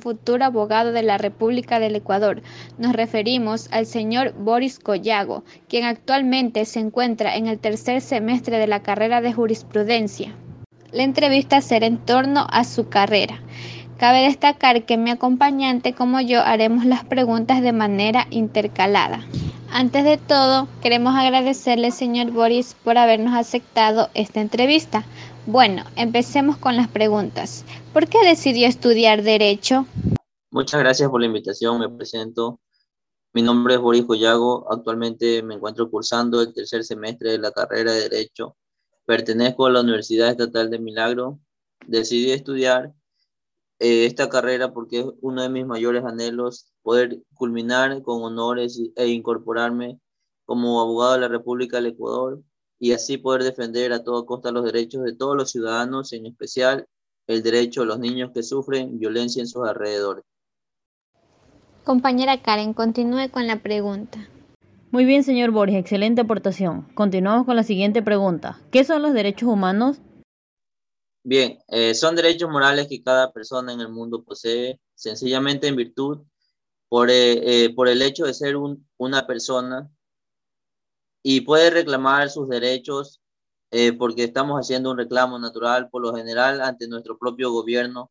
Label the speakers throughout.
Speaker 1: futuro abogado de la República del Ecuador. Nos referimos al señor Boris Collago, quien actualmente se encuentra en el tercer semestre de la carrera de jurisprudencia. La entrevista será en torno a su carrera. Cabe destacar que mi acompañante como yo haremos las preguntas de manera intercalada. Antes de todo, queremos agradecerle, señor Boris, por habernos aceptado esta entrevista. Bueno, empecemos con las preguntas. ¿Por qué decidió estudiar Derecho?
Speaker 2: Muchas gracias por la invitación. Me presento. Mi nombre es Boris Collago. Actualmente me encuentro cursando el tercer semestre de la carrera de Derecho. Pertenezco a la Universidad Estatal de Milagro. Decidí estudiar eh, esta carrera porque es uno de mis mayores anhelos poder culminar con honores e incorporarme como abogado de la República del Ecuador y así poder defender a toda costa los derechos de todos los ciudadanos, en especial el derecho de los niños que sufren violencia en sus alrededores.
Speaker 1: Compañera Karen, continúe con la pregunta.
Speaker 3: Muy bien, señor Boris, excelente aportación. Continuamos con la siguiente pregunta. ¿Qué son los derechos humanos?
Speaker 2: Bien, eh, son derechos morales que cada persona en el mundo posee, sencillamente en virtud por, eh, eh, por el hecho de ser una persona y puede reclamar sus derechos porque estamos haciendo un reclamo natural, por lo general, ante nuestro propio gobierno.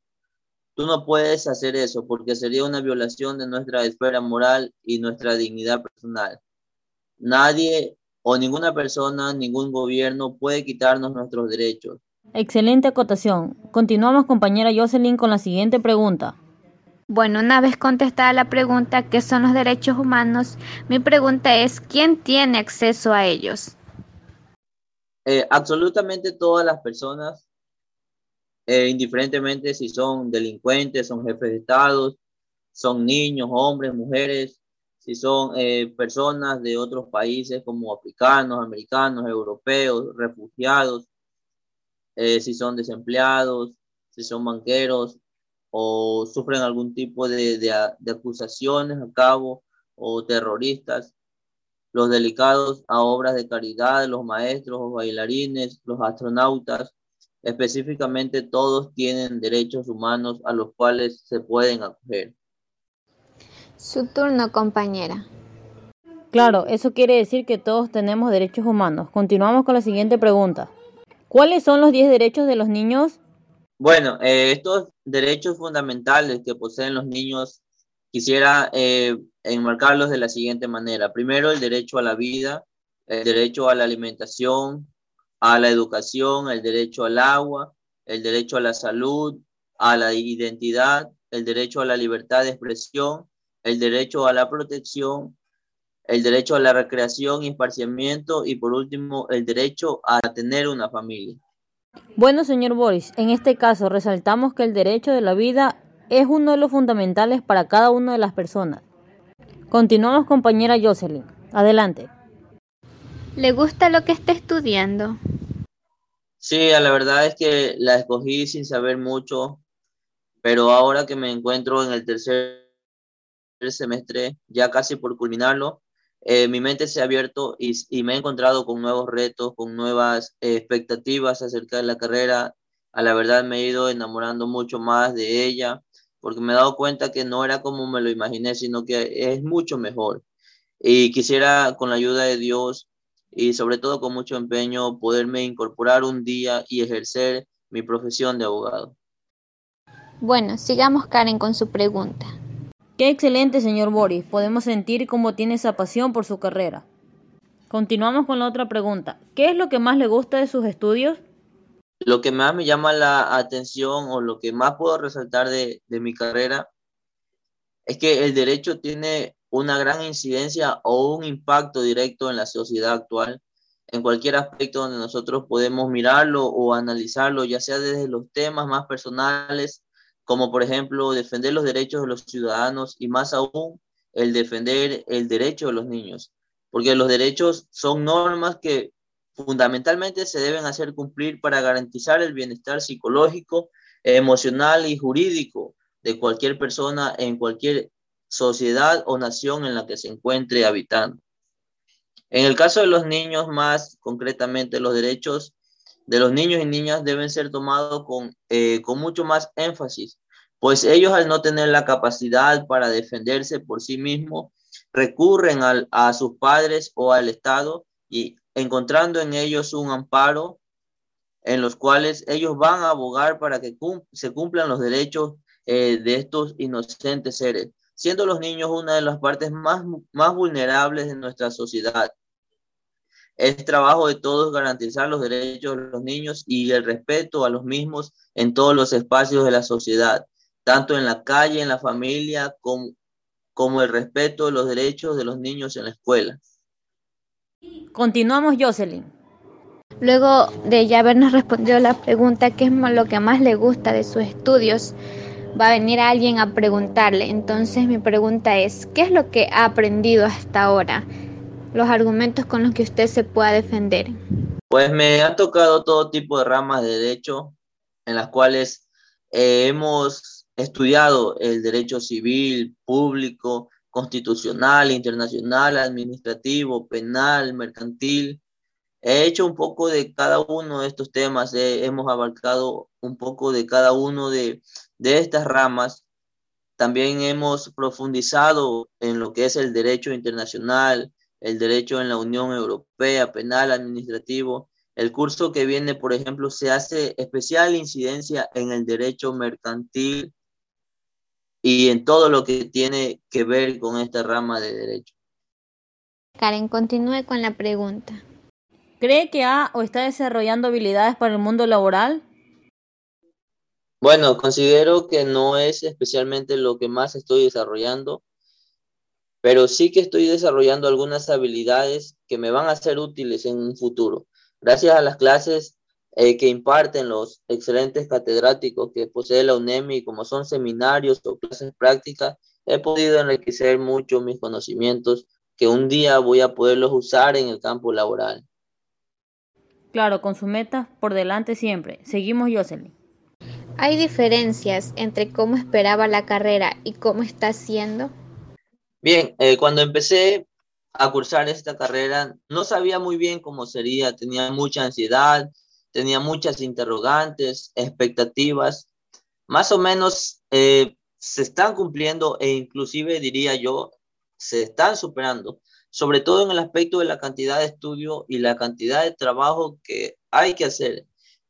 Speaker 2: Tú no puedes hacer eso porque sería una violación de nuestra esfera moral y nuestra dignidad personal. Nadie o ninguna persona, ningún gobierno puede quitarnos nuestros derechos
Speaker 3: Excelente acotación. Continuamos, compañera Jocelyn, con la siguiente pregunta.
Speaker 1: Bueno, una vez contestada la pregunta, ¿qué son los derechos humanos? Mi pregunta es, ¿quién tiene acceso a ellos?
Speaker 2: Eh, absolutamente todas las personas, eh, indiferentemente si son delincuentes, son jefes de Estado, son niños, hombres, mujeres, si son eh, personas de otros países como africanos, americanos, europeos, refugiados, si son desempleados, si son banqueros o sufren algún tipo de, de, acusaciones a cabo o terroristas, los delicados a obras de caridad, los maestros, los bailarines, los astronautas, específicamente todos tienen derechos humanos a los cuales se pueden acoger.
Speaker 1: Su turno, compañera.
Speaker 3: Claro, eso quiere decir que todos tenemos derechos humanos. Continuamos con la siguiente pregunta. ¿Cuáles son los 10 derechos de los niños?
Speaker 2: Bueno, eh, estos derechos fundamentales que poseen los niños quisiera eh, enmarcarlos de la siguiente manera. Primero, el derecho a la vida, el derecho a la alimentación, a la educación, el derecho al agua, el derecho a la salud, a la identidad, el derecho a la libertad de expresión, el derecho a la protección, el derecho a la recreación y esparcimiento y por último el derecho a tener una familia.
Speaker 3: Bueno, señor Boris, en este caso resaltamos que el derecho de la vida es uno de los fundamentales para cada una de las personas. Continuamos, compañera Jocelyn. Adelante.
Speaker 1: ¿Le gusta lo que está estudiando?
Speaker 2: Sí, la verdad es que la escogí sin saber mucho, pero ahora que me encuentro en el tercer semestre, ya casi por culminarlo, eh, mi mente se ha abierto y, me he encontrado con nuevos retos, con nuevas eh, expectativas acerca de la carrera. A la verdad me he ido enamorando mucho más de ella porque me he dado cuenta que no era como me lo imaginé, sino que es mucho mejor. Y quisiera con la ayuda de Dios y sobre todo con mucho empeño poderme incorporar un día y ejercer mi profesión de abogado.
Speaker 1: Bueno, sigamos Karen con su pregunta.
Speaker 3: Qué excelente, señor Boris. Podemos sentir cómo tiene esa pasión por su carrera. Continuamos con la otra pregunta. ¿Qué es lo que más le gusta de sus estudios?
Speaker 2: Lo que más me llama la atención o lo que más puedo resaltar de, de mi carrera es que el derecho tiene una gran incidencia o un impacto directo en la sociedad actual, en cualquier aspecto donde nosotros podemos mirarlo o analizarlo, ya sea desde los temas más personales como por ejemplo defender los derechos de los ciudadanos y más aún el defender el derecho de los niños, porque los derechos son normas que fundamentalmente se deben hacer cumplir para garantizar el bienestar psicológico, emocional y jurídico de cualquier persona en cualquier sociedad o nación en la que se encuentre habitando. En el caso de los niños, más concretamente los derechos de los niños y niñas deben ser tomados con, eh, con mucho más énfasis, pues ellos al no tener la capacidad para defenderse por sí mismos, recurren a sus padres o al Estado y encontrando en ellos un amparo en los cuales ellos van a abogar para que se cumplan los derechos eh, de estos inocentes seres, siendo los niños una de las partes más, más vulnerables de nuestra sociedad. Es trabajo de todos garantizar los derechos de los niños y el respeto a los mismos en todos los espacios de la sociedad, tanto en la calle, en la familia, como, como el respeto de los derechos de los niños en la escuela.
Speaker 3: Continuamos, Jocelyn.
Speaker 1: Luego de ya habernos respondido la pregunta, ¿qué es lo que más le gusta de sus estudios? Va a venir alguien a preguntarle. Entonces mi pregunta es, ¿qué es lo que ha aprendido hasta ahora? Los argumentos con los que usted se pueda defender.
Speaker 2: Pues me han tocado todo tipo de ramas de derecho en las cuales eh, hemos estudiado el derecho civil, público, constitucional, internacional, administrativo, penal, mercantil. He hecho un poco de cada uno de estos temas, hemos abarcado un poco de cada uno de estas ramas. También hemos profundizado en lo que es el derecho internacional, el derecho en la Unión Europea, penal, administrativo. El curso que viene, por ejemplo, se hace especial incidencia en el derecho mercantil y en todo lo que tiene que ver con esta rama de derecho.
Speaker 1: Karen, continúe con la pregunta.
Speaker 3: ¿Cree que ha o está desarrollando habilidades para el mundo laboral?
Speaker 2: Bueno, considero que no es especialmente lo que más estoy desarrollando, pero sí que estoy desarrollando algunas habilidades que me van a ser útiles en un futuro. Gracias a las clases eh, que imparten los excelentes catedráticos que posee la UNEMI, como son seminarios o clases prácticas, he podido enriquecer mucho mis conocimientos que un día voy a poderlos usar en el campo laboral.
Speaker 3: Claro, con su meta por delante siempre. Seguimos, Jocelyn.
Speaker 1: ¿Hay diferencias entre cómo esperaba la carrera y cómo está haciendo?
Speaker 2: Bien, eh, cuando empecé a cursar esta carrera, no sabía muy bien cómo sería, tenía mucha ansiedad, tenía muchas interrogantes, expectativas, más o menos eh, se están cumpliendo e inclusive diría yo, se están superando, sobre todo en el aspecto de la cantidad de estudio y la cantidad de trabajo que hay que hacer.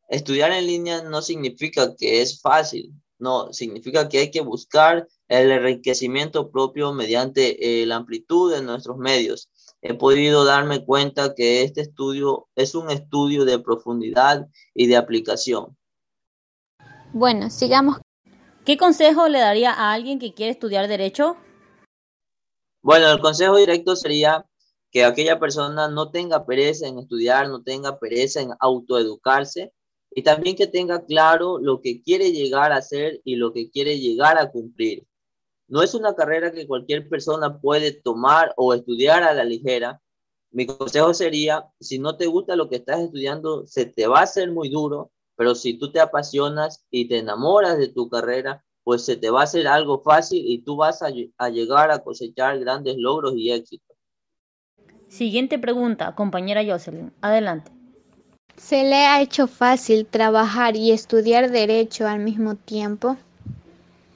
Speaker 2: Estudiar en línea no significa que es fácil, no, significa que hay que buscar el enriquecimiento propio mediante eh, la amplitud de nuestros medios he podido darme cuenta que este estudio es un estudio de profundidad y de aplicación.
Speaker 1: Bueno, sigamos.
Speaker 3: ¿Qué consejo le daría a alguien que quiere estudiar derecho?
Speaker 2: Bueno, el consejo directo sería que aquella persona no tenga pereza en estudiar, no tenga pereza en autoeducarse y también que tenga claro lo que quiere llegar a hacer y lo que quiere llegar a cumplir. No es una carrera que cualquier persona puede tomar o estudiar a la ligera. Mi consejo sería, si no te gusta lo que estás estudiando, se te va a hacer muy duro, pero si tú te apasionas y te enamoras de tu carrera, pues se te va a hacer algo fácil y tú vas a, a llegar a cosechar grandes logros y éxitos.
Speaker 3: Siguiente pregunta, compañera Jocelyn. Adelante.
Speaker 1: ¿Se le ha hecho fácil trabajar y estudiar derecho al mismo tiempo?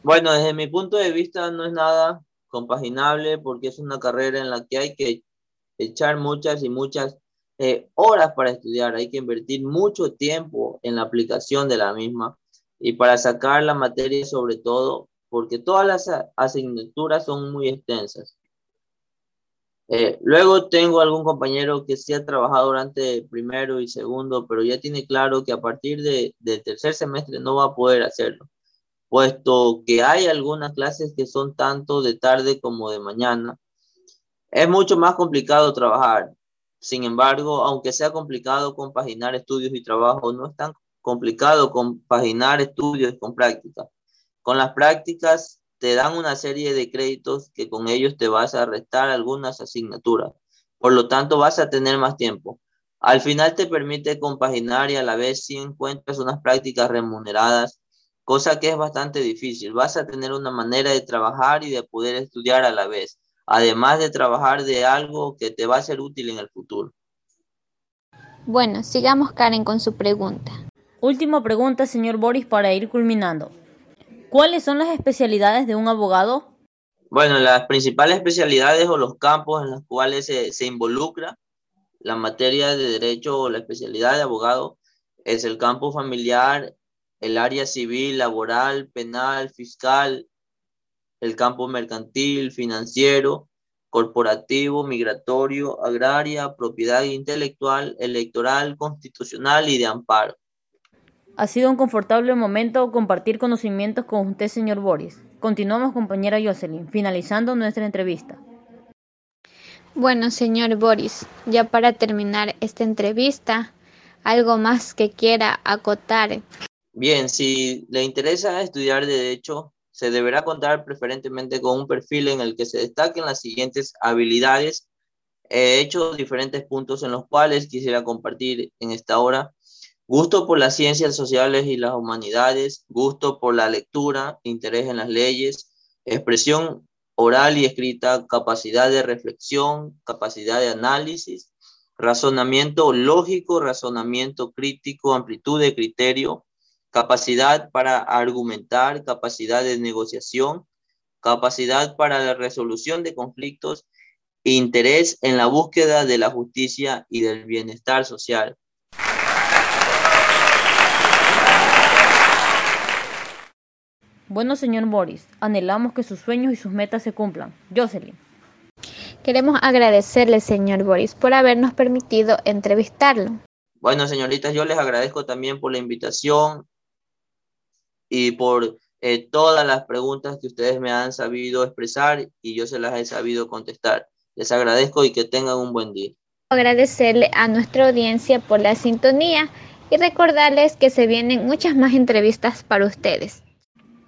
Speaker 2: Bueno, desde mi punto de vista no es nada compaginable porque es una carrera en la que hay que echar muchas y muchas eh, horas para estudiar, hay que invertir mucho tiempo en la aplicación de la misma y para sacar la materia sobre todo, porque todas las asignaturas son muy extensas. Eh, luego tengo algún compañero que sí ha trabajado durante primero y segundo, pero ya tiene claro que a partir de, del tercer semestre no va a poder hacerlo puesto que hay algunas clases que son tanto de tarde como de mañana. Es mucho más complicado trabajar. Sin embargo, aunque sea complicado compaginar estudios y trabajo, no es tan complicado compaginar estudios con prácticas. Con las prácticas te dan una serie de créditos que con ellos te vas a restar algunas asignaturas. Por lo tanto, vas a tener más tiempo. Al final te permite compaginar y a la vez si encuentras unas prácticas remuneradas cosa que es bastante difícil. Vas a tener una manera de trabajar y de poder estudiar a la vez, además de trabajar de algo que te va a ser útil en el futuro.
Speaker 1: Bueno, sigamos Karen con su pregunta.
Speaker 3: Última pregunta, señor Boris, para ir culminando. ¿Cuáles son las especialidades de un abogado?
Speaker 2: Bueno, las principales especialidades o los campos en los cuales se, se involucra la materia de derecho o la especialidad de abogado es el campo familiar, el área civil, laboral, penal, fiscal, el campo mercantil, financiero, corporativo, migratorio, agraria, propiedad intelectual, electoral, constitucional y de amparo.
Speaker 3: Ha sido un confortable momento compartir conocimientos con usted, señor Boris. Continuamos, compañera Jocelyn, finalizando nuestra entrevista.
Speaker 1: Bueno, señor Boris, ya para terminar esta entrevista, algo más que quiera acotar.
Speaker 2: Bien, si le interesa estudiar derecho, se deberá contar preferentemente con un perfil en el que se destaquen las siguientes habilidades. He hecho diferentes puntos en los cuales quisiera compartir en esta hora. Gusto por las ciencias sociales y las humanidades, gusto por la lectura, interés en las leyes, expresión oral y escrita, capacidad de reflexión, capacidad de análisis, razonamiento lógico, razonamiento crítico, amplitud de criterio, capacidad para argumentar, capacidad de negociación, capacidad para la resolución de conflictos, interés en la búsqueda de la justicia y del bienestar social.
Speaker 3: Bueno, señor Boris, anhelamos que sus sueños y sus metas se cumplan. Jocelyn.
Speaker 1: Queremos agradecerle, señor Boris, por habernos permitido entrevistarlo.
Speaker 2: Bueno, señoritas, yo les agradezco también por la invitación y por eh, todas las preguntas que ustedes me han sabido expresar y yo se las he sabido contestar. Les agradezco y que tengan un buen día.
Speaker 1: Agradecerle a nuestra audiencia por la sintonía y recordarles que se vienen muchas más entrevistas para ustedes.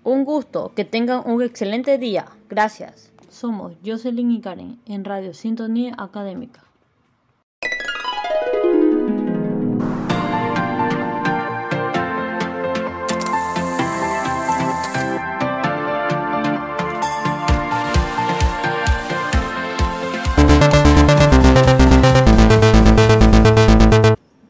Speaker 3: Un gusto, que tengan un excelente día. Gracias. Somos Jocelyn y Karen en Radio Sintonía Académica.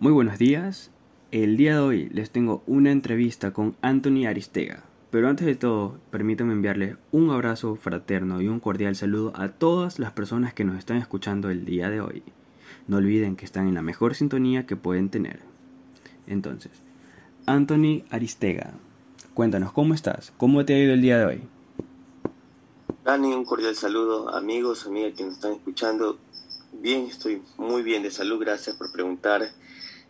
Speaker 4: Muy buenos días. El día de hoy les tengo una entrevista con Anthony Aristega. Pero antes de todo, permítanme enviarles un abrazo fraterno y un cordial saludo a todas las personas que nos están escuchando el día de hoy. No olviden que están en la mejor sintonía que pueden tener. Entonces, Anthony Aristega, cuéntanos cómo estás, cómo te ha ido el día de hoy.
Speaker 5: Dani, un cordial saludo, amigos, amigas que nos están escuchando. Bien, estoy muy bien de salud, gracias por preguntar.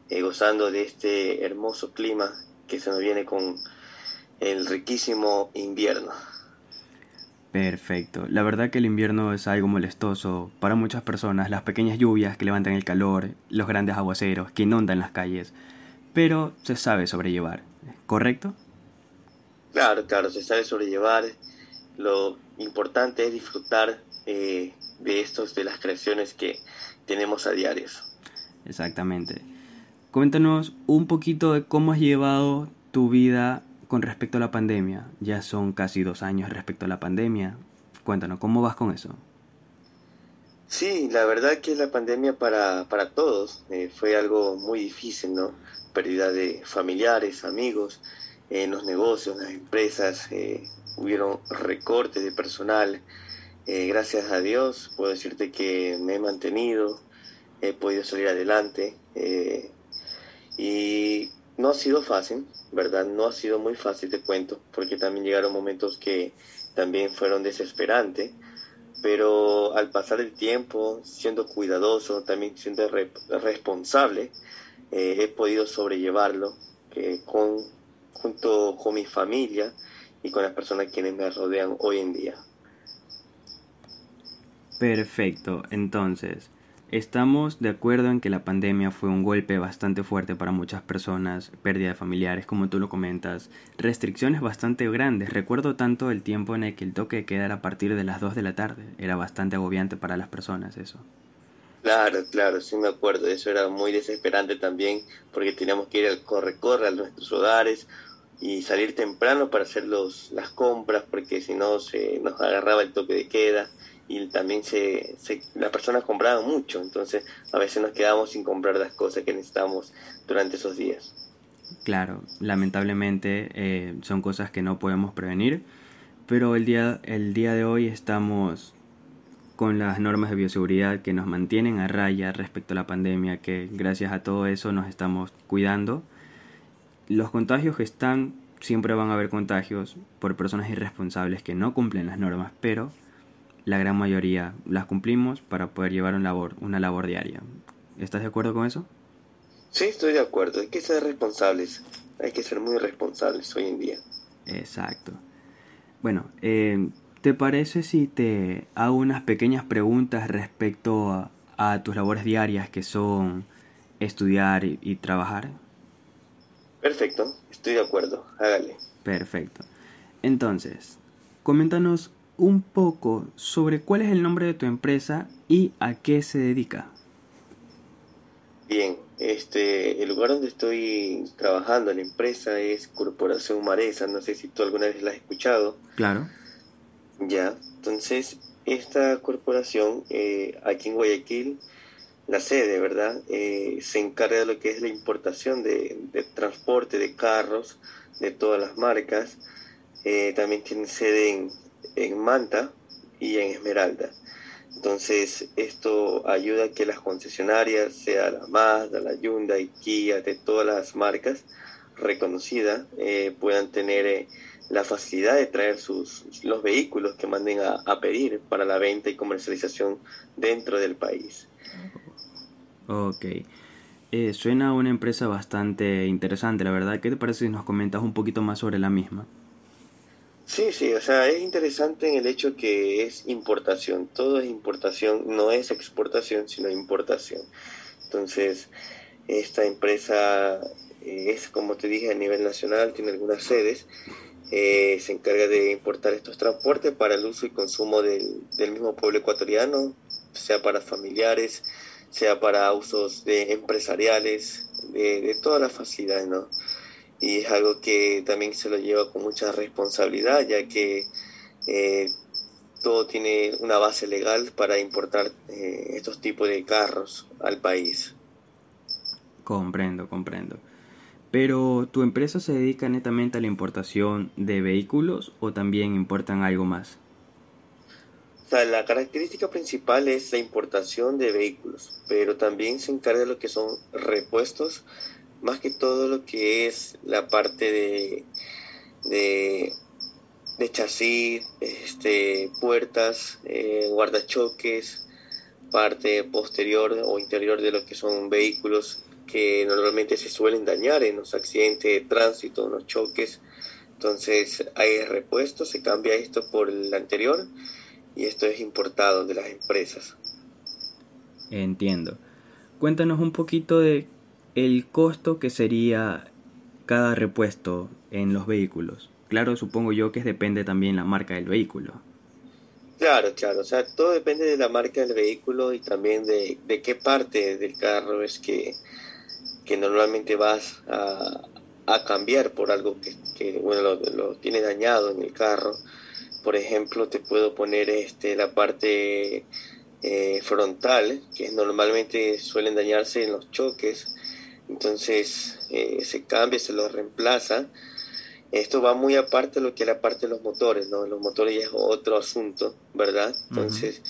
Speaker 5: Eh, gozando de este hermoso clima que se nos viene con el riquísimo invierno.
Speaker 4: Perfecto. La verdad que el invierno es algo molestoso para muchas personas, las pequeñas lluvias que levantan el calor, los grandes aguaceros que inundan las calles, pero se sabe sobrellevar, ¿correcto?
Speaker 5: Claro, claro, se sabe sobrellevar. Lo importante es disfrutar eh, de estos, de las creaciones que tenemos a diarios.
Speaker 4: Exactamente. Cuéntanos un poquito de cómo has llevado tu vida con respecto a la pandemia. Ya son casi dos años respecto a la pandemia. Cuéntanos, ¿cómo vas con eso?
Speaker 5: Sí, la verdad que la pandemia para, para todos eh, fue algo muy difícil, ¿no? Pérdida de familiares, amigos, en los negocios, las empresas, eh, hubieron recortes de personal. Eh, gracias a Dios puedo decirte que me he mantenido, he podido salir adelante. Y no ha sido fácil, ¿verdad? No ha sido muy fácil, te cuento, porque también llegaron momentos que también fueron desesperantes, pero al pasar el tiempo, siendo cuidadoso, también siendo responsable, eh, he podido sobrellevarlo eh, con, junto con mi familia y con las personas quienes me rodean hoy en día.
Speaker 4: Perfecto, entonces, Estamos de acuerdo en que la pandemia fue un golpe bastante fuerte para muchas personas, pérdida de familiares, como tú lo comentas, restricciones bastante grandes. Recuerdo tanto el tiempo en el que el toque de queda era a partir de las 2 de la tarde. Era bastante agobiante para las personas eso.
Speaker 5: Claro, claro, sí me acuerdo. Eso era muy desesperante también porque teníamos que ir al corre-corre a nuestros hogares y salir temprano para hacer los, las compras porque si no se nos agarraba el toque de queda y también se, las personas compraban mucho, entonces a veces nos quedamos sin comprar las cosas que necesitamos durante esos días.
Speaker 4: Claro, lamentablemente eh, son cosas que no podemos prevenir, pero el día, el día de hoy estamos con las normas de bioseguridad que nos mantienen a raya respecto a la pandemia, que gracias a todo eso nos estamos cuidando. Los contagios que están, siempre van a haber contagios por personas irresponsables que no cumplen las normas, pero la gran mayoría las cumplimos para poder llevar una labor, una labor diaria. ¿Estás de acuerdo con eso?
Speaker 5: Sí, estoy de acuerdo. Hay que ser responsables. Hay que ser muy responsables hoy en día.
Speaker 4: Exacto. Bueno, eh, ¿te parece si te hago unas pequeñas preguntas respecto a, tus labores diarias que son estudiar y trabajar?
Speaker 5: Perfecto, estoy de acuerdo. Hágale.
Speaker 4: Perfecto. Entonces, coméntanos un poco sobre cuál es el nombre de tu empresa y a qué se dedica.
Speaker 5: Bien, este, el lugar donde estoy trabajando, la empresa es Corporación Maresa, no sé si tú alguna vez la has escuchado.
Speaker 4: Claro.
Speaker 5: Ya, entonces esta corporación eh, aquí en Guayaquil, la sede, ¿verdad? Eh, se encarga de lo que es la importación de, transporte de carros de todas las marcas. Eh, también tiene sede en, en Manta y en Esmeralda. Entonces, esto ayuda a que las concesionarias, sea la Mazda, la Hyundai, Kia, de todas las marcas reconocidas, eh, puedan tener eh, la facilidad de traer sus, los vehículos que manden a, pedir para la venta y comercialización dentro del país.
Speaker 4: Ok. Eh, suena una empresa bastante interesante, la verdad. ¿Qué te parece si nos comentas un poquito más sobre la misma?
Speaker 5: Sí, sí, o sea, es interesante en el hecho que es importación, todo es importación, no es exportación, sino importación. Entonces, esta empresa eh, es, como te dije, a nivel nacional, tiene algunas sedes, eh, se encarga de importar estos transportes para el uso y consumo del, mismo pueblo ecuatoriano, sea para familiares, sea para usos de empresariales, de, de todas las facilidades, ¿no? Y es algo que también se lo lleva con mucha responsabilidad, ya que eh, todo tiene una base legal para importar eh, estos tipos de carros al país.
Speaker 4: Comprendo, comprendo. Pero, ¿tu empresa se dedica netamente a la importación de vehículos o también importan algo más?
Speaker 5: O sea, la característica principal es la importación de vehículos, pero también se encarga de lo que son repuestos más que todo lo que es la parte de, de, chasis, este, puertas, eh, guardachoques, parte posterior o interior de lo que son vehículos que normalmente se suelen dañar en los accidentes de tránsito, en los choques. Entonces hay repuesto, se cambia esto por el anterior y esto es importado de las empresas.
Speaker 4: Entiendo. Cuéntanos un poquito de el costo que sería cada repuesto en los vehículos. Claro, supongo yo que depende también la marca del vehículo.
Speaker 5: Claro, claro, o sea, todo depende de la marca del vehículo y también de, qué parte del carro es que, que normalmente vas a, a, cambiar por algo que, que bueno, lo, lo tiene dañado en el carro. Por ejemplo, te puedo poner este, la parte eh, frontal, que normalmente suelen dañarse en los choques entonces eh, se cambia, se lo reemplaza. Esto va muy aparte de lo que es la parte de los motores, ¿no? Los motores ya es otro asunto, ¿verdad? Entonces,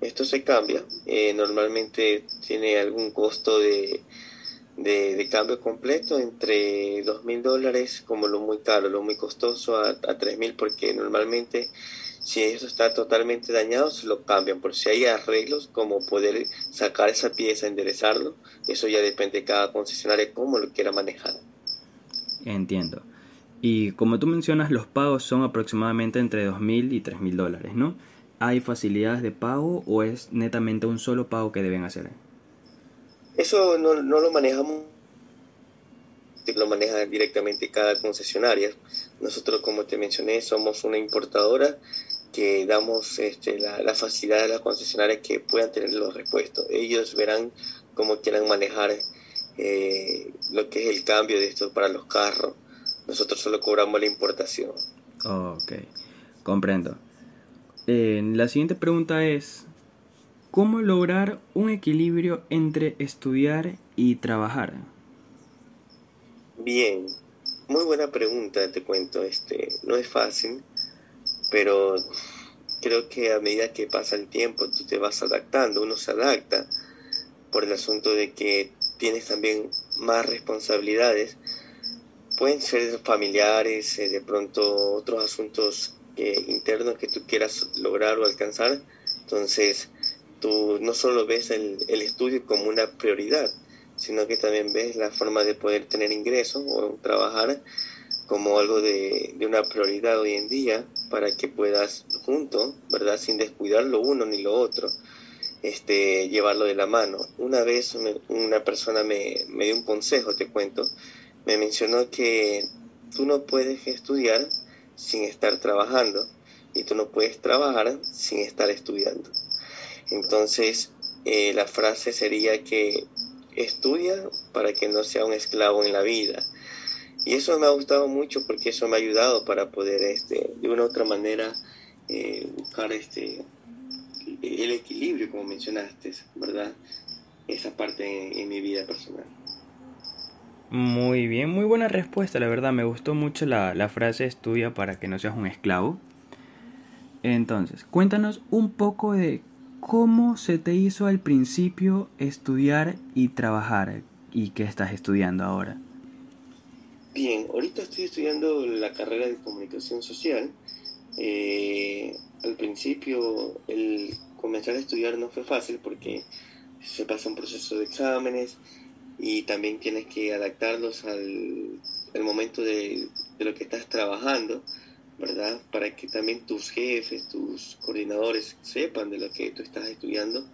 Speaker 5: esto se cambia. Eh, normalmente tiene algún costo de, de, cambio completo entre dos mil dólares como lo muy caro, lo muy costoso a, a tres mil porque normalmente si eso está totalmente dañado, se lo cambian. Por si hay arreglos, como poder sacar esa pieza, enderezarlo, eso ya depende de cada concesionario cómo lo quiera manejar.
Speaker 4: Entiendo. Y como tú mencionas, los pagos son aproximadamente entre 2.000 y 3.000 dólares, ¿no? ¿Hay facilidades de pago o es netamente un solo pago que deben hacer?
Speaker 5: Eso no, no lo manejamos, lo maneja directamente cada concesionaria. Nosotros, como te mencioné, somos una importadora que damos este, la, facilidad a las concesionarias que puedan tener los repuestos. Ellos verán cómo quieran manejar eh, lo que es el cambio de esto para los carros. Nosotros solo cobramos la importación.
Speaker 4: ok, comprendo. Eh, la siguiente pregunta es, ¿cómo lograr un equilibrio entre estudiar y trabajar?
Speaker 5: Bien, muy buena pregunta, te cuento. Este, no es fácil, pero creo que a medida que pasa el tiempo tú te vas adaptando, uno se adapta por el asunto de que tienes también más responsabilidades. Pueden ser familiares, eh, de pronto otros asuntos eh, internos que tú quieras lograr o alcanzar. Entonces, tú no solo ves el, el estudio como una prioridad, sino que también ves la forma de poder tener ingresos o trabajar como algo de, una prioridad hoy en día para que puedas junto, ¿verdad? Sin descuidar lo uno ni lo otro, este, llevarlo de la mano. Una vez una persona me, me dio un consejo, te cuento, me mencionó que tú no puedes estudiar sin estar trabajando y tú no puedes trabajar sin estar estudiando. Entonces, eh, la frase sería que estudia para que no sea un esclavo en la vida. Y eso me ha gustado mucho porque eso me ha ayudado para poder, este, de una u otra manera, eh, buscar este, el equilibrio, como mencionaste, ¿verdad? Esa parte en, mi vida personal.
Speaker 4: Muy bien, muy buena respuesta, la verdad. Me gustó mucho la, la frase estudia para que no seas un esclavo. Entonces, cuéntanos un poco de ¿Cómo se te hizo al principio estudiar y trabajar? ¿Y qué estás estudiando ahora?
Speaker 5: Bien, ahorita estoy estudiando la carrera de comunicación social. Eh, al principio el comenzar a estudiar no fue fácil porque se pasa un proceso de exámenes y también tienes que adaptarlos al, momento de, de, lo que estás trabajando. ¿verdad? Para que también tus jefes, tus coordinadores sepan de lo que tú estás estudiando,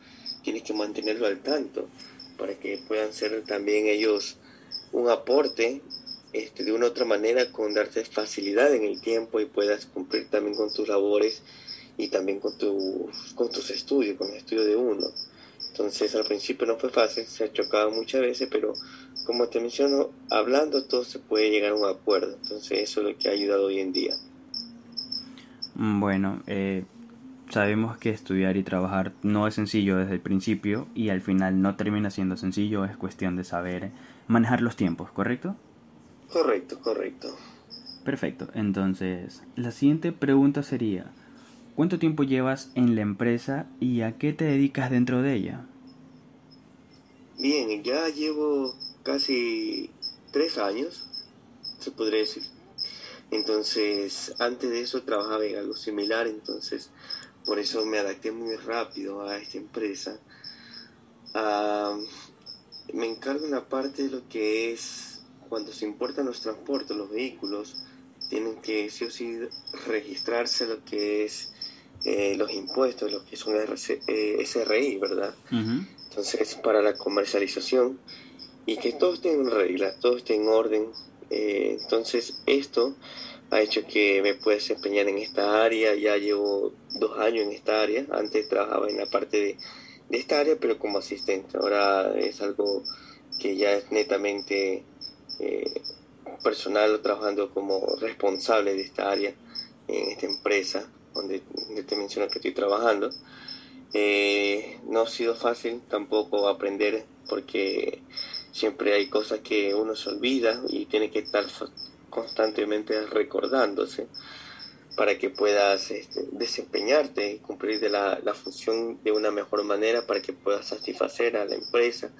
Speaker 5: tienes que mantenerlo al tanto para que puedan ser también ellos un aporte este, de una otra manera con darte facilidad en el tiempo y puedas cumplir también con tus labores y también con con tus estudios, con el estudio de uno. Entonces al principio no fue fácil, se ha chocado muchas veces, pero como te menciono, hablando todo se puede llegar a un acuerdo. Entonces eso es lo que ha ayudado hoy en día.
Speaker 4: Mm, bueno, eh, sabemos que estudiar y trabajar no es sencillo desde el principio y al final no termina siendo sencillo, es cuestión de saber manejar los tiempos, ¿correcto?
Speaker 5: Correcto, correcto.
Speaker 4: Perfecto, entonces la siguiente pregunta sería, ¿cuánto tiempo llevas en la empresa y a qué te dedicas dentro de ella?
Speaker 5: Bien, ya llevo casi tres años, se podría decir. Entonces, antes de eso trabajaba en algo similar, entonces por eso me adapté muy rápido a esta empresa. Ah, me encargo en la parte de lo que es cuando se importan los transportes, los vehículos, tienen que sí o sí registrarse lo que es eh, los impuestos, lo que son SRI, eh, ¿verdad? Entonces, para la comercialización y que todo esté en regla, todo esté en orden, eh, entonces esto ha hecho que me pueda desempeñar en esta área, ya llevo dos años en esta área, antes trabajaba en la parte de, esta área pero como asistente, ahora es algo que ya es netamente eh, personal, trabajando como responsable de esta área en esta empresa donde, te menciono que estoy trabajando. Eh, no ha sido fácil tampoco aprender porque siempre hay cosas que uno se olvida y tiene que estar constantemente recordándose para que puedas este, desempeñarte y cumplir de la, función de una mejor manera para que puedas satisfacer a la empresa,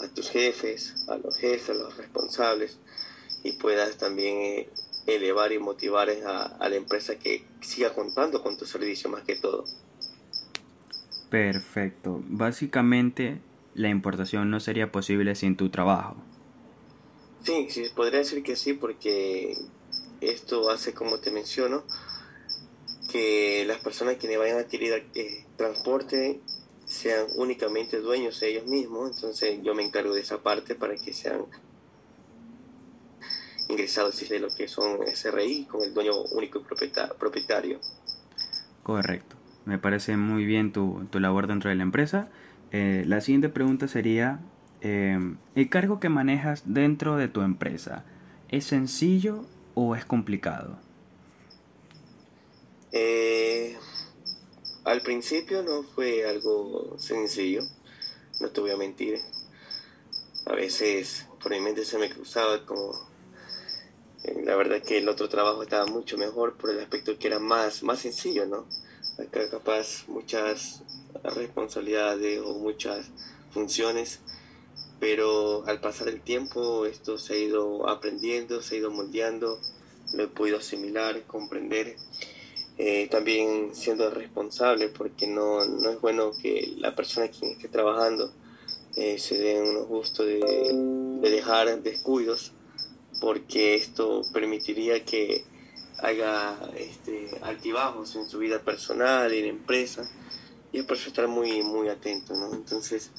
Speaker 5: a tus jefes, a los jefes, a los responsables y puedas también eh, elevar y motivar a, a la empresa que siga contando con tu servicio más que todo.
Speaker 4: Perfecto. Básicamente la importación no sería posible sin tu trabajo.
Speaker 5: Sí, sí, podría decir que sí, porque esto hace, como te menciono, que las personas quienes vayan a adquirir eh, transporte sean únicamente dueños de ellos mismos, entonces yo me encargo de esa parte para que sean ingresados de lo que son SRI con el dueño único y propietario.
Speaker 4: Correcto, me parece muy bien tu, tu labor dentro de la empresa eh, la siguiente pregunta sería, em, ¿el cargo que manejas dentro de tu empresa es sencillo o es complicado?
Speaker 5: Eh, al principio no fue algo sencillo, no te voy a mentir. A veces por mi mente se me cruzaba como eh, la verdad que el otro trabajo estaba mucho mejor por el aspecto que era más, más sencillo, ¿no? Acá capaz muchas responsabilidades o muchas funciones, pero al pasar el tiempo esto se ha ido aprendiendo, se ha ido moldeando, lo he podido asimilar, comprender, eh, también siendo responsable, porque no, no, es bueno que la persona quien esté trabajando eh, se dé unos gustos de, de dejar descuidos, porque esto permitiría que haga este, altibajos en su vida personal, en la empresa, y es por eso estar muy, muy atento, ¿no? Entonces,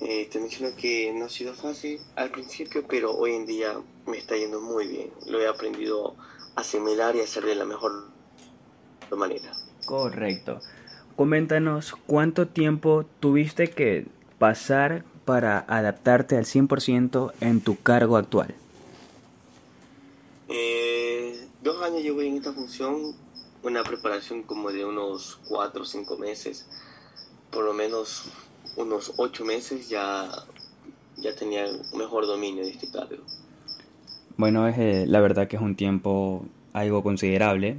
Speaker 5: eh, te menciono que no ha sido fácil al principio, pero hoy en día me está yendo muy bien. Lo he aprendido a asimilar y a hacer de la mejor manera.
Speaker 4: Correcto. Coméntanos cuánto tiempo tuviste que pasar para adaptarte al 100% en tu cargo actual.
Speaker 5: Eh, dos años llevo en esta función, una preparación como de unos cuatro o cinco meses, por lo menos unos ocho meses ya, ya tenía un mejor dominio de este cargo.
Speaker 4: Bueno, es, eh, la verdad que es un tiempo algo considerable,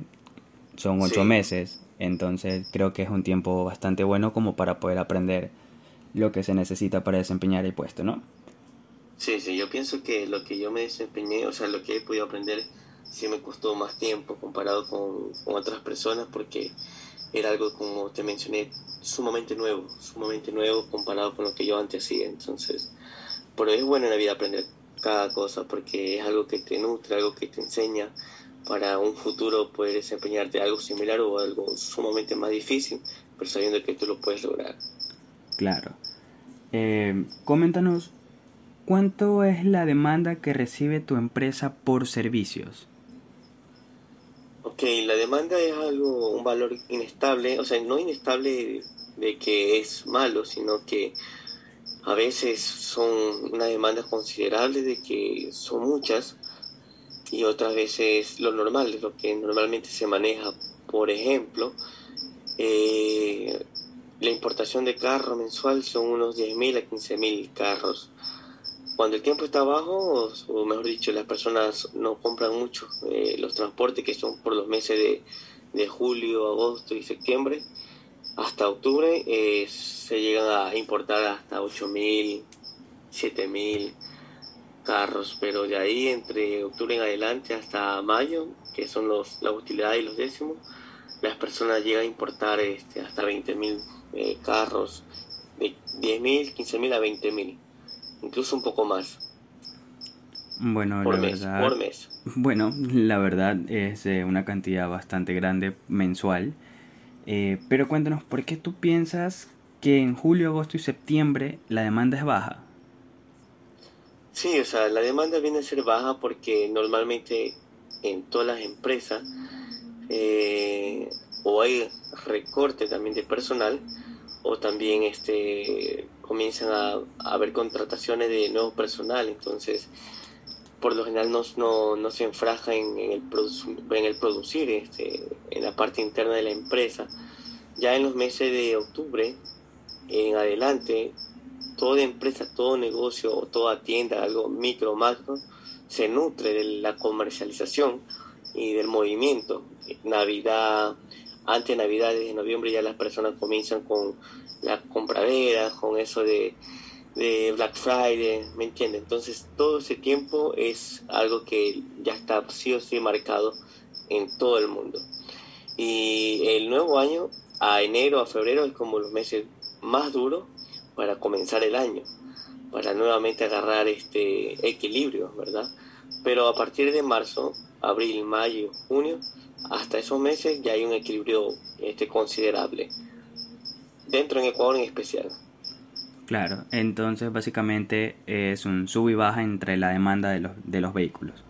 Speaker 4: son ocho meses, entonces creo que es un tiempo bastante bueno como para poder aprender lo que se necesita para desempeñar el puesto, ¿no?
Speaker 5: Sí, sí, yo pienso que lo que yo me desempeñé, o sea, lo que he podido aprender, sí me costó más tiempo comparado con, con otras personas porque era algo, como te mencioné, sumamente nuevo, sumamente nuevo comparado con lo que yo antes hacía. Entonces, por eso es bueno en la vida aprender cada cosa porque es algo que te nutre, algo que te enseña para un futuro poder desempeñarte algo similar o algo sumamente más difícil, pero sabiendo que tú lo puedes lograr.
Speaker 4: Claro. Eh, coméntanos, ¿cuánto es la demanda que recibe tu empresa por servicios?
Speaker 5: Ok, la demanda es algo, un valor inestable, o sea, no inestable de que es malo, sino que a veces son unas demandas considerables de que son muchas y otras veces lo normal, lo que normalmente se maneja. Por ejemplo, eh, la importación de carro mensual son unos 10.000 a 15.000 carros. Cuando el tiempo está bajo, o mejor dicho, las personas no compran mucho eh, los transportes que son por los meses de, de julio, agosto y septiembre, hasta octubre eh, se llegan a importar hasta 8.000, 7.000 carros, pero de ahí entre octubre en adelante hasta mayo, que son los, la utilidad y los décimos, las personas llegan a importar este, hasta 20.000 eh, carros, de 10.000, 15.000 a 20.000, incluso un poco más.
Speaker 4: Bueno,
Speaker 5: por
Speaker 4: la
Speaker 5: mes,
Speaker 4: verdad,
Speaker 5: por mes.
Speaker 4: bueno, la verdad es eh, una cantidad bastante grande mensual. Eh, pero cuéntanos, ¿por qué tú piensas que en julio, agosto y septiembre la demanda es baja?
Speaker 5: Sí, o sea, la demanda viene a ser baja porque normalmente en todas las empresas eh, o hay recorte también de personal o también este comienzan a, haber contrataciones de nuevo personal, entonces por lo general no, no, no se enfraja en, en, el en el producir, este, en la parte interna de la empresa. Ya en los meses de octubre en adelante, toda empresa, todo negocio o toda tienda, algo micro, macro, se nutre de la comercialización y del movimiento. Navidad, antes Navidad, desde noviembre ya las personas comienzan con la compradera, con eso de, de Black Friday, ¿me entiendes? Entonces todo ese tiempo es algo que ya está sí o sí marcado en todo el mundo. Y el nuevo año, a enero, a febrero, es como los meses más duros para comenzar el año, para nuevamente agarrar este equilibrio, ¿verdad? Pero a partir de marzo, abril, mayo, junio, hasta esos meses ya hay un equilibrio este, considerable, dentro en Ecuador en especial.
Speaker 4: Claro, entonces básicamente es un sub y baja entre la demanda de los, de los vehículos.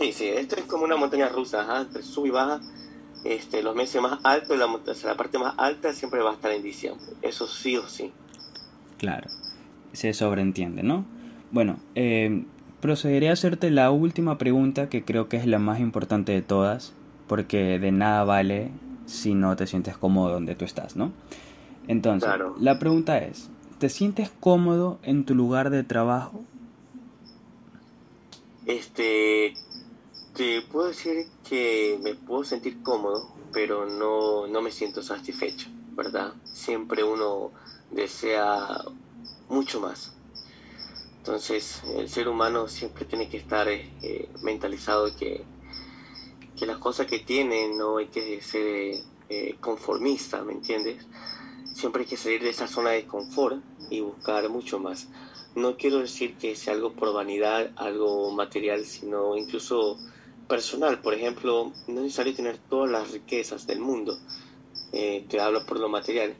Speaker 5: Sí, sí, esto es como una montaña rusa, entre sub y baja. Este, los meses más altos, la, la parte más alta siempre va a estar en diciembre, eso sí o sí.
Speaker 4: Claro, se sobreentiende, ¿no? Bueno, eh, procederé a hacerte la última pregunta que creo que es la más importante de todas, porque de nada vale si no te sientes cómodo donde tú estás, ¿no? Entonces, la pregunta es, ¿te sientes cómodo en tu lugar de trabajo?
Speaker 5: Este, te puedo decir que me puedo sentir cómodo, pero no, no me siento satisfecho, ¿verdad? Siempre uno desea mucho más. Entonces, el ser humano siempre tiene que estar eh, mentalizado que, que las cosas que tiene no hay que ser eh, conformista, ¿me entiendes? Siempre hay que salir de esa zona de confort y buscar mucho más. No quiero decir que sea algo por vanidad, algo material, sino incluso personal. Por ejemplo, no es necesario tener todas las riquezas del mundo, eh, te hablo por lo material,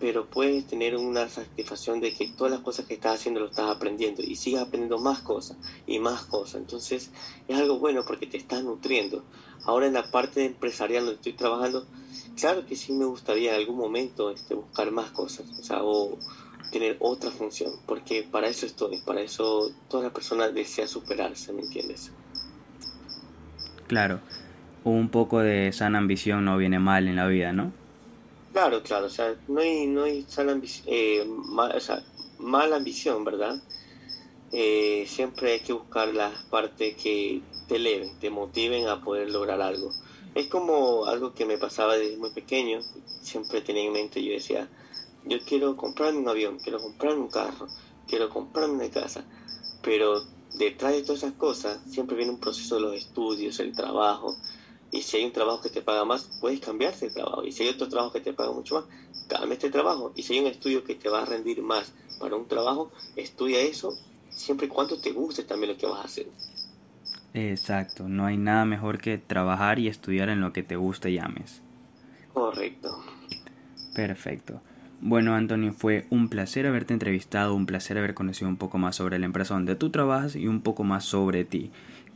Speaker 5: pero puedes tener una satisfacción de que todas las cosas que estás haciendo lo estás aprendiendo y sigas aprendiendo más cosas y más cosas. Entonces es algo bueno porque te estás nutriendo. Ahora en la parte empresarial donde estoy trabajando, claro que sí me gustaría en algún momento este, buscar más cosas, o sea, o tener otra función, porque para eso estoy, para eso toda la persona desea superarse, ¿me entiendes?
Speaker 4: Claro, un poco de sana ambición no viene mal en la vida, ¿no?
Speaker 5: Claro, claro, o sea, no hay, no hay eh, o sea, mala ambición, ¿verdad? Eh, siempre hay que buscar las partes que te eleven, te motiven a poder lograr algo. Es como algo que me pasaba desde muy pequeño, siempre tenía en mente, yo decía, yo quiero comprarme un avión, quiero comprarme un carro, quiero comprarme una casa, pero detrás de todas esas cosas siempre viene un proceso de los estudios, el trabajo, y si hay un trabajo que te paga más, puedes cambiarse de trabajo, y si hay otro trabajo que te paga mucho más, cambia este trabajo, y si hay un estudio que te va a rendir más para un trabajo, estudia eso, siempre y cuando te guste también lo que vas a hacer.
Speaker 4: Exacto, no hay nada mejor que trabajar y estudiar en lo que te guste y ames.
Speaker 5: Correcto.
Speaker 4: Perfecto. Bueno, Antonio, fue un placer haberte entrevistado, un placer haber conocido un poco más sobre la empresa donde tú trabajas y un poco más sobre ti.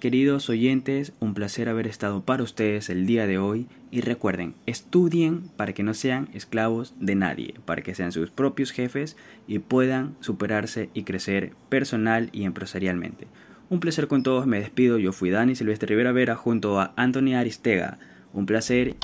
Speaker 4: Queridos oyentes, un placer haber estado para ustedes el día de hoy y recuerden, estudien para que no sean esclavos de nadie, para que sean sus propios jefes y puedan superarse y crecer personal y empresarialmente. Un placer con todos, me despido, yo fui Dani Silvestre Rivera Vera junto a Anthony Aristega. Un placer